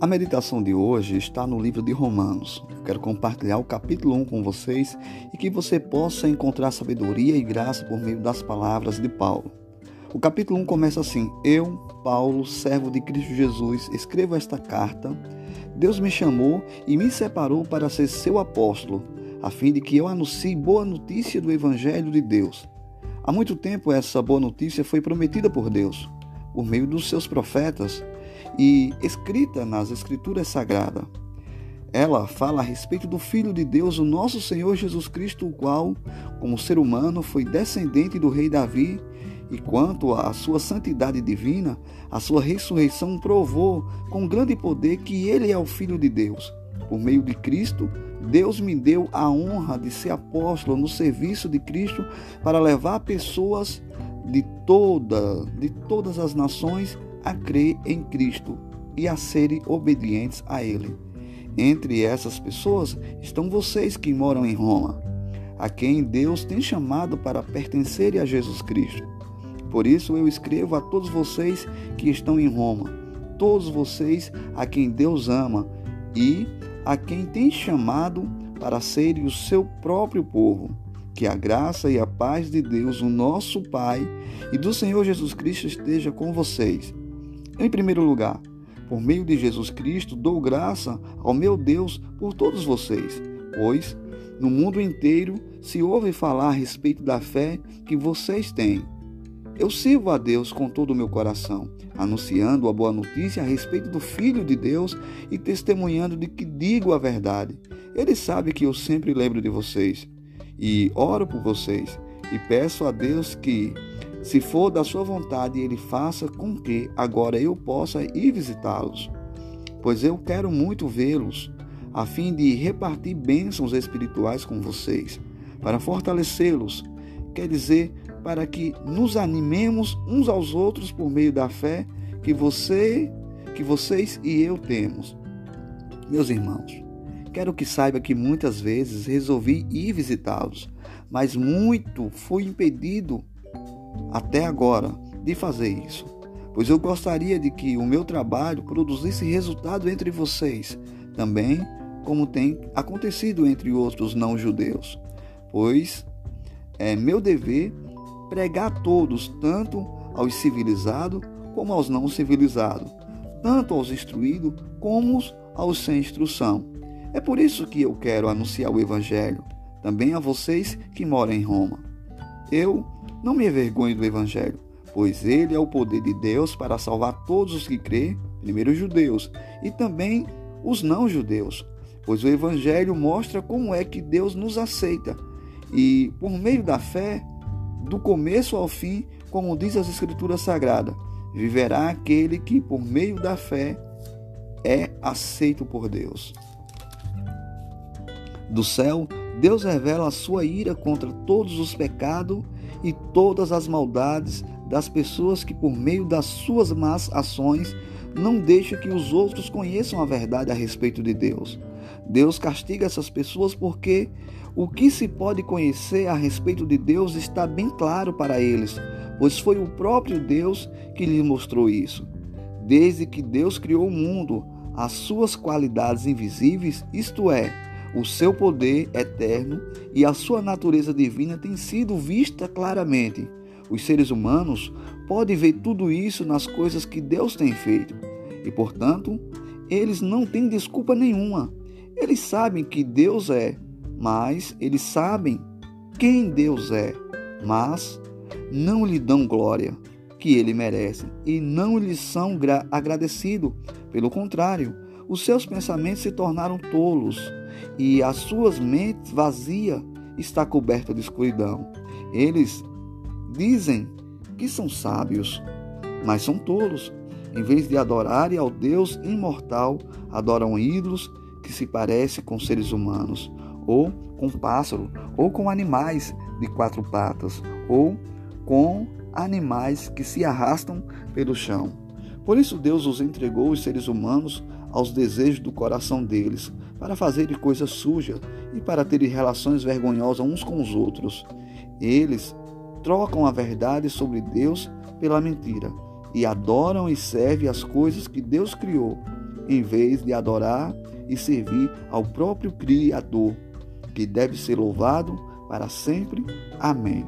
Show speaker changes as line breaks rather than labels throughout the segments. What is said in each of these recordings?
A meditação de hoje está no livro de Romanos. Eu quero compartilhar o capítulo 1 com vocês e que você possa encontrar sabedoria e graça por meio das palavras de Paulo. O capítulo 1 começa assim: Eu, Paulo, servo de Cristo Jesus, escrevo esta carta. Deus me chamou e me separou para ser seu apóstolo, a fim de que eu anuncie boa notícia do Evangelho de Deus. Há muito tempo essa boa notícia foi prometida por Deus, por meio dos seus profetas e escrita nas Escrituras Sagradas. Ela fala a respeito do Filho de Deus, o nosso Senhor Jesus Cristo, o qual, como ser humano, foi descendente do rei Davi, e quanto à sua santidade divina, a sua ressurreição provou com grande poder que ele é o Filho de Deus. Por meio de Cristo, Deus me deu a honra de ser apóstolo no serviço de Cristo para levar pessoas de toda, de todas as nações a crer em Cristo e a serem obedientes a Ele. Entre essas pessoas estão vocês que moram em Roma, a quem Deus tem chamado para pertencerem a Jesus Cristo. Por isso eu escrevo a todos vocês que estão em Roma, todos vocês a quem Deus ama e a quem tem chamado para serem o seu próprio povo. Que a graça e a paz de Deus, o nosso Pai, e do Senhor Jesus Cristo esteja com vocês. Em primeiro lugar, por meio de Jesus Cristo, dou graça ao meu Deus por todos vocês, pois no mundo inteiro se ouve falar a respeito da fé que vocês têm. Eu sirvo a Deus com todo o meu coração, anunciando a boa notícia a respeito do Filho de Deus e testemunhando de que digo a verdade. Ele sabe que eu sempre lembro de vocês e oro por vocês e peço a Deus que se for da sua vontade, ele faça com que agora eu possa ir visitá-los, pois eu quero muito vê-los, a fim de repartir bênçãos espirituais com vocês, para fortalecê-los, quer dizer, para que nos animemos uns aos outros por meio da fé que você, que vocês e eu temos. Meus irmãos, quero que saiba que muitas vezes resolvi ir visitá-los, mas muito fui impedido até agora de fazer isso, pois eu gostaria de que o meu trabalho produzisse resultado entre vocês, também como tem acontecido entre outros não-judeus, pois é meu dever pregar a todos, tanto aos civilizados como aos não civilizados, tanto aos instruídos como aos sem instrução. É por isso que eu quero anunciar o Evangelho, também a vocês que moram em Roma. Eu não me envergonho do Evangelho, pois ele é o poder de Deus para salvar todos os que crêem, primeiro os judeus, e também os não-judeus, pois o Evangelho mostra como é que Deus nos aceita, e por meio da fé, do começo ao fim, como diz as Escrituras Sagradas, viverá aquele que, por meio da fé, é aceito por Deus. Do céu, Deus revela a sua ira contra todos os pecados e todas as maldades das pessoas que, por meio das suas más ações, não deixam que os outros conheçam a verdade a respeito de Deus. Deus castiga essas pessoas porque o que se pode conhecer a respeito de Deus está bem claro para eles, pois foi o próprio Deus que lhes mostrou isso. Desde que Deus criou o mundo, as suas qualidades invisíveis, isto é, o seu poder eterno e a sua natureza divina têm sido vista claramente. Os seres humanos podem ver tudo isso nas coisas que Deus tem feito e, portanto, eles não têm desculpa nenhuma. Eles sabem que Deus é, mas eles sabem quem Deus é, mas não lhe dão glória que ele merece e não lhe são agradecidos. Pelo contrário, os seus pensamentos se tornaram tolos e as suas mentes vazia está coberta de escuridão. Eles dizem que são sábios, mas são tolos. Em vez de adorarem ao Deus imortal, adoram ídolos que se parecem com seres humanos, ou com pássaro, ou com animais de quatro patas, ou com animais que se arrastam pelo chão. Por isso Deus os entregou os seres humanos aos desejos do coração deles, para fazerem coisas sujas e para terem relações vergonhosas uns com os outros. Eles trocam a verdade sobre Deus pela mentira e adoram e servem as coisas que Deus criou em vez de adorar e servir ao próprio Criador, que deve ser louvado para sempre. Amém.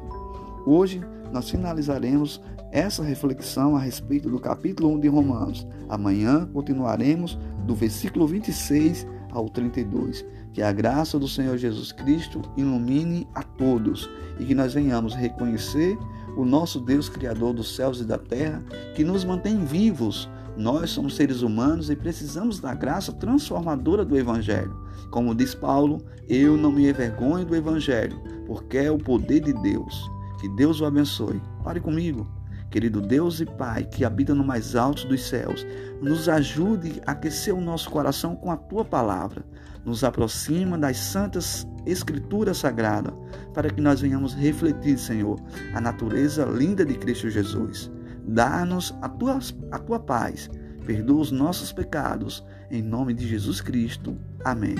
Hoje nós finalizaremos essa reflexão a respeito do capítulo 1 de Romanos. Amanhã continuaremos do versículo 26 ao 32. Que a graça do Senhor Jesus Cristo ilumine a todos e que nós venhamos reconhecer o nosso Deus Criador dos céus e da terra, que nos mantém vivos. Nós somos seres humanos e precisamos da graça transformadora do Evangelho. Como diz Paulo, eu não me envergonho do Evangelho, porque é o poder de Deus. Que Deus o abençoe. Pare comigo. Querido Deus e Pai, que habita no mais alto dos céus, nos ajude a aquecer o nosso coração com a tua palavra. Nos aproxima das santas escrituras sagradas, para que nós venhamos refletir, Senhor, a natureza linda de Cristo Jesus. Dá-nos a tua, a tua paz, perdoa os nossos pecados, em nome de Jesus Cristo. Amém.